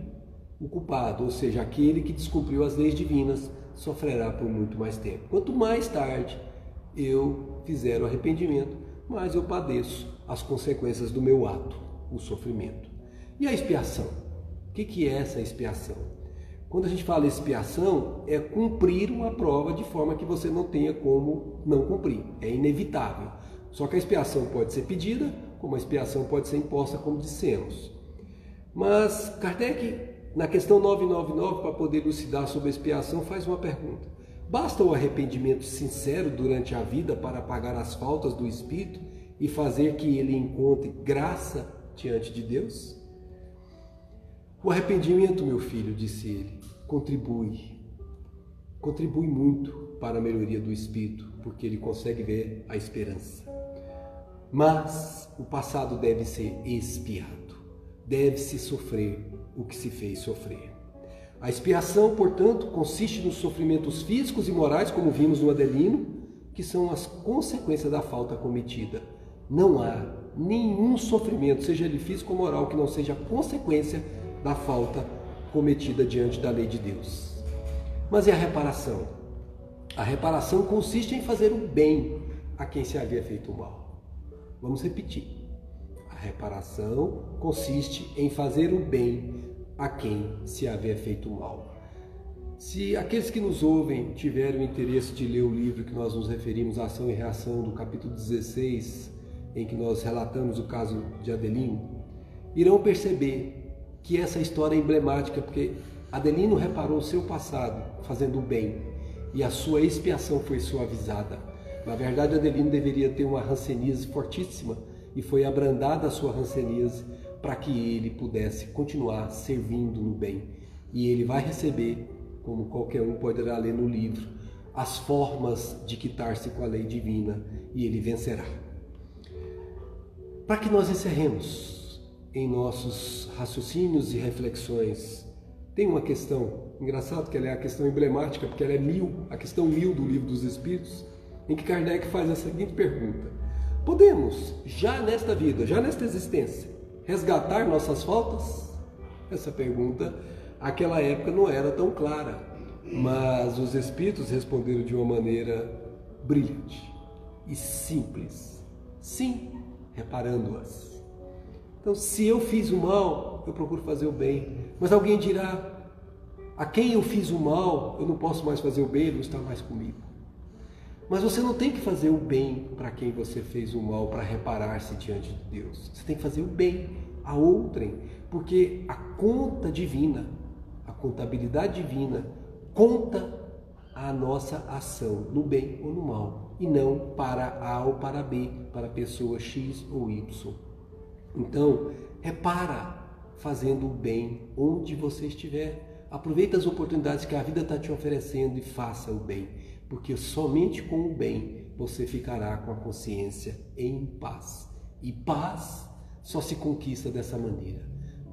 o culpado, ou seja, aquele que descumpriu as leis divinas, sofrerá por muito mais tempo. Quanto mais tarde eu fizer o arrependimento, mais eu padeço as consequências do meu ato, o sofrimento. E a expiação? O que é essa expiação? Quando a gente fala expiação, é cumprir uma prova de forma que você não tenha como não cumprir. É inevitável. Só que a expiação pode ser pedida, como a expiação pode ser imposta, como dissemos. Mas Kardec na questão 999, para poder elucidar sobre a expiação, faz uma pergunta: Basta o arrependimento sincero durante a vida para pagar as faltas do espírito e fazer que ele encontre graça diante de Deus? O arrependimento, meu filho, disse ele, contribui, contribui muito para a melhoria do espírito, porque ele consegue ver a esperança. Mas o passado deve ser expiado, deve-se sofrer o que se fez sofrer. A expiação, portanto, consiste nos sofrimentos físicos e morais, como vimos no Adelino, que são as consequências da falta cometida. Não há nenhum sofrimento, seja ele físico ou moral, que não seja consequência da falta cometida diante da lei de Deus. Mas e a reparação? A reparação consiste em fazer o bem a quem se havia feito o mal. Vamos repetir. A reparação consiste em fazer o bem a quem se havia feito mal. Se aqueles que nos ouvem tiverem o interesse de ler o livro que nós nos referimos, Ação e Reação, do capítulo 16, em que nós relatamos o caso de Adelino, irão perceber que essa história é emblemática, porque Adelino reparou o seu passado fazendo o bem e a sua expiação foi suavizada. Na verdade, Adelino deveria ter uma rancenise fortíssima e foi abrandada a sua rancenise para que ele pudesse continuar servindo no bem. E ele vai receber, como qualquer um poderá ler no livro, as formas de quitar-se com a lei divina e ele vencerá. Para que nós encerremos em nossos raciocínios e reflexões, tem uma questão, engraçado que ela é a questão emblemática, porque ela é mil, a questão mil do livro dos Espíritos, em que Kardec faz a seguinte pergunta: Podemos, já nesta vida, já nesta existência, resgatar nossas faltas? Essa pergunta, naquela época, não era tão clara, mas os espíritos responderam de uma maneira brilhante e simples. Sim, reparando-as. Então, se eu fiz o mal, eu procuro fazer o bem. Mas alguém dirá: a quem eu fiz o mal, eu não posso mais fazer o bem, ele não está mais comigo. Mas você não tem que fazer o bem para quem você fez o mal para reparar-se diante de Deus. Você tem que fazer o bem a outrem, porque a conta divina, a contabilidade divina, conta a nossa ação no bem ou no mal, e não para A ou para B, para pessoa X ou Y. Então, repara fazendo o bem onde você estiver. Aproveita as oportunidades que a vida está te oferecendo e faça o bem porque somente com o bem você ficará com a consciência em paz. E paz só se conquista dessa maneira.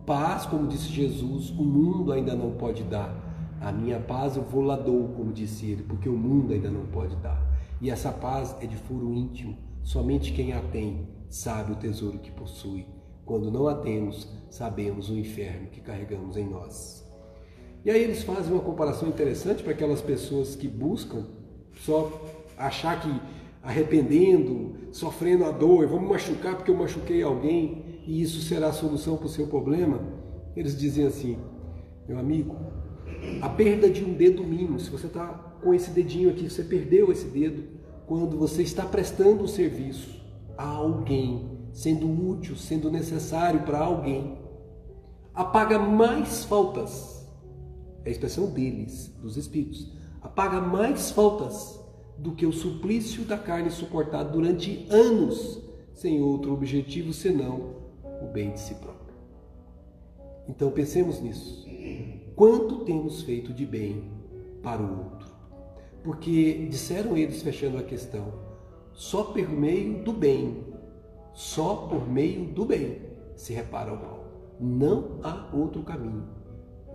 Paz, como disse Jesus, o mundo ainda não pode dar. A minha paz eu vou lá dou, como disse ele, porque o mundo ainda não pode dar. E essa paz é de foro íntimo. Somente quem a tem sabe o tesouro que possui. Quando não a temos, sabemos o inferno que carregamos em nós. E aí eles fazem uma comparação interessante para aquelas pessoas que buscam só achar que arrependendo, sofrendo a dor, vamos machucar porque eu machuquei alguém e isso será a solução para o seu problema. Eles dizem assim, meu amigo, a perda de um dedo mínimo, se você está com esse dedinho aqui, você perdeu esse dedo, quando você está prestando um serviço a alguém, sendo útil, sendo necessário para alguém, apaga mais faltas, é a expressão deles, dos espíritos, apaga mais faltas do que o suplício da carne suportado durante anos, sem outro objetivo senão o bem de si próprio. Então pensemos nisso. Quanto temos feito de bem para o outro? Porque disseram eles, fechando a questão, só por meio do bem, só por meio do bem se repara o mal. Não há outro caminho.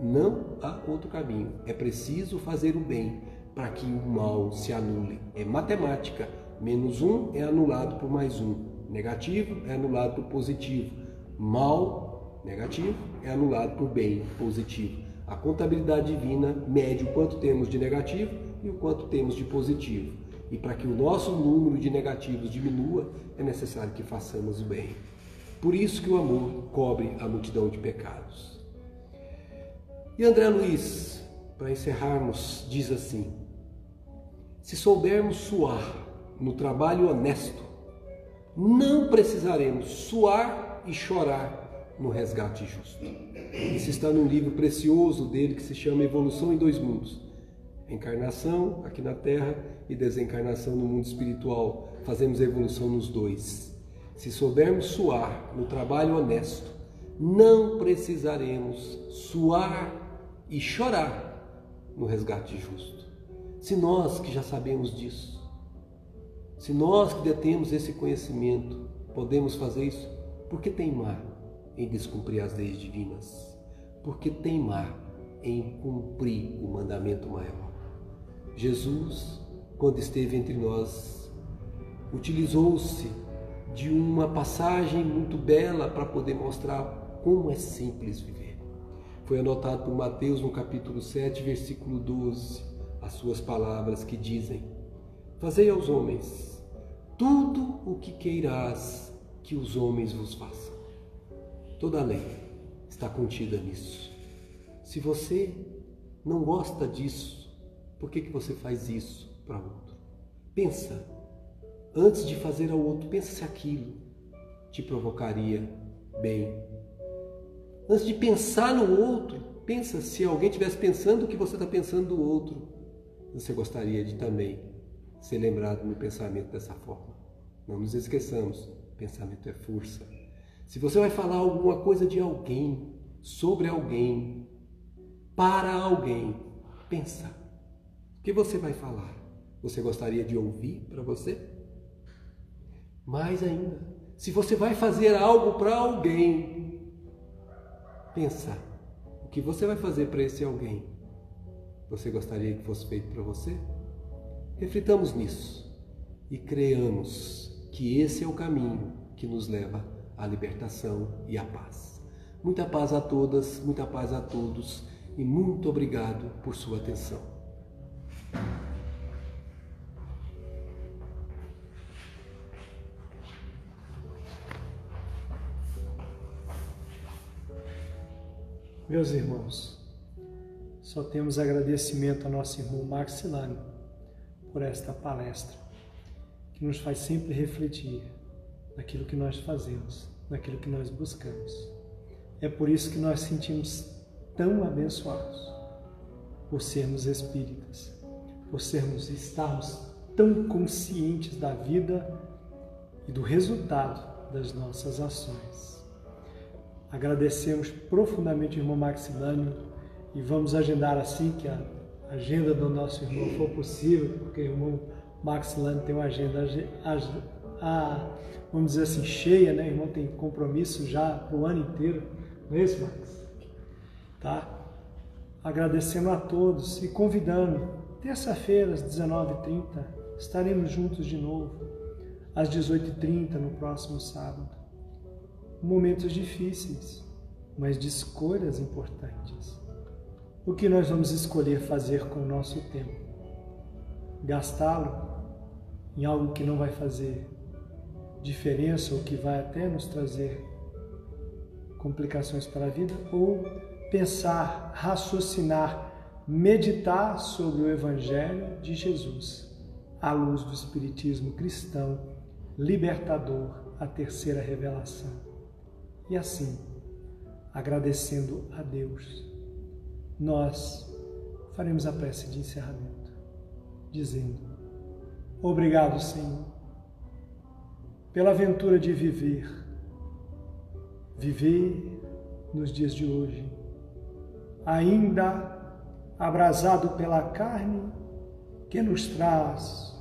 Não há outro caminho. É preciso fazer o bem para que o mal se anule. É matemática. Menos um é anulado por mais um. Negativo é anulado por positivo. Mal, negativo, é anulado por bem, positivo. A contabilidade divina mede o quanto temos de negativo e o quanto temos de positivo. E para que o nosso número de negativos diminua, é necessário que façamos o bem. Por isso que o amor cobre a multidão de pecados. E André Luiz, para encerrarmos, diz assim: se soubermos suar no trabalho honesto, não precisaremos suar e chorar no resgate justo. Isso está num livro precioso dele que se chama Evolução em Dois Mundos. Encarnação aqui na Terra e desencarnação no mundo espiritual. Fazemos evolução nos dois. Se soubermos suar no trabalho honesto, não precisaremos suar e chorar no resgate justo. Se nós que já sabemos disso, se nós que detemos esse conhecimento, podemos fazer isso, por que teimar em descumprir as leis divinas? Por que teimar em cumprir o mandamento maior? Jesus, quando esteve entre nós, utilizou-se de uma passagem muito bela para poder mostrar como é simples viver. Foi anotado por Mateus no capítulo 7, versículo 12 as suas palavras que dizem: Fazei aos homens tudo o que queirás que os homens vos façam. Toda a lei está contida nisso. Se você não gosta disso, por que, que você faz isso para outro? Pensa, antes de fazer ao outro, pensa se aquilo te provocaria bem. Antes de pensar no outro, pensa se alguém estivesse pensando o que você está pensando do outro você gostaria de também ser lembrado no pensamento dessa forma. Não nos esqueçamos, pensamento é força. Se você vai falar alguma coisa de alguém, sobre alguém, para alguém, pensa. O que você vai falar? Você gostaria de ouvir para você? Mais ainda, se você vai fazer algo para alguém, pensa. O que você vai fazer para esse alguém? você gostaria que fosse feito para você? Reflitamos nisso e creamos que esse é o caminho que nos leva à libertação e à paz. Muita paz a todas, muita paz a todos e muito obrigado por sua atenção. Meus irmãos, só temos agradecimento ao nosso irmão Maxilano por esta palestra, que nos faz sempre refletir naquilo que nós fazemos, naquilo que nós buscamos. É por isso que nós sentimos tão abençoados por sermos espíritas, por sermos estarmos tão conscientes da vida e do resultado das nossas ações. Agradecemos profundamente o irmão Maxilânio e vamos agendar assim que a agenda do nosso irmão for possível, porque o irmão Max Lane tem uma agenda, a, a, vamos dizer assim, cheia, né? O irmão tem compromisso já o ano inteiro, não é isso, Max? Tá? Agradecendo a todos e convidando, terça-feira às 19h30, estaremos juntos de novo. às 18h30 no próximo sábado. Momentos difíceis, mas de escolhas importantes. O que nós vamos escolher fazer com o nosso tempo? Gastá-lo em algo que não vai fazer diferença ou que vai até nos trazer complicações para a vida? Ou pensar, raciocinar, meditar sobre o Evangelho de Jesus, à luz do Espiritismo cristão, libertador, a terceira revelação. E assim, agradecendo a Deus, nós faremos a prece de encerramento, dizendo: Obrigado, Senhor, pela aventura de viver, viver nos dias de hoje, ainda abrasado pela carne que nos traz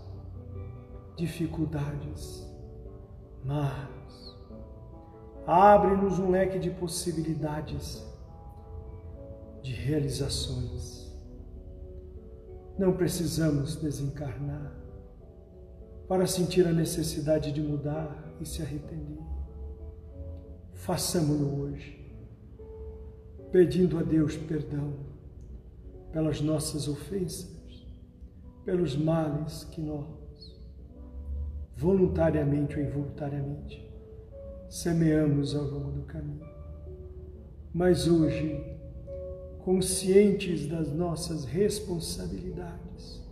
dificuldades, mas abre-nos um leque de possibilidades, de realizações. Não precisamos desencarnar para sentir a necessidade de mudar e se arrepender. Façamo-no hoje, pedindo a Deus perdão pelas nossas ofensas, pelos males que nós, voluntariamente ou involuntariamente, semeamos ao longo do caminho. Mas hoje, conscientes das nossas responsabilidades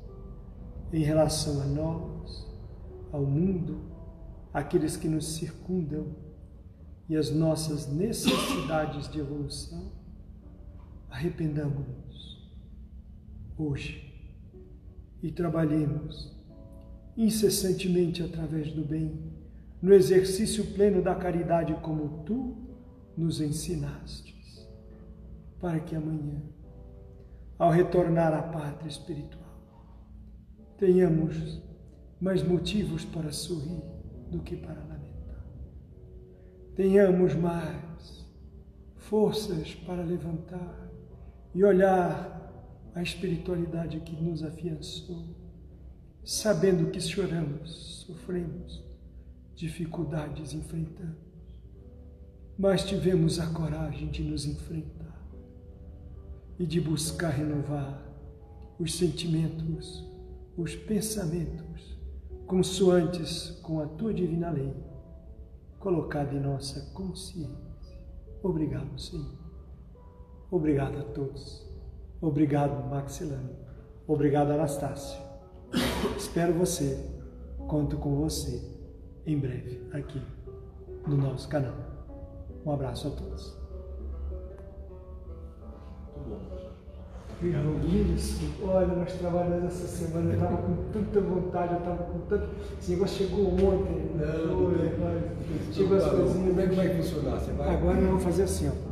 em relação a nós, ao mundo, aqueles que nos circundam e as nossas necessidades de evolução, arrependamos-nos hoje e trabalhemos incessantemente através do bem, no exercício pleno da caridade como tu nos ensinastes, para que amanhã, ao retornar à pátria espiritual, tenhamos mais motivos para sorrir do que para lamentar. Tenhamos mais forças para levantar e olhar a espiritualidade que nos afiançou, sabendo que choramos, sofremos, dificuldades enfrentamos, mas tivemos a coragem de nos enfrentar e de buscar renovar os sentimentos, os pensamentos, consoantes com a tua divina lei, colocada em nossa consciência. Obrigado, Senhor. Obrigado a todos Obrigado, Maxilano. Obrigado, Anastácio. Espero você. Conto com você em breve aqui no nosso canal. Um abraço a todos. Isso. Olha, nós trabalhamos essa semana, eu estava com tanta vontade, eu estava com tanto. Esse negócio chegou ontem. Não, Foi, não chegou as coisinhas. Como é que vai funcionar? Você vai... Agora nós vamos fazer assim, ó.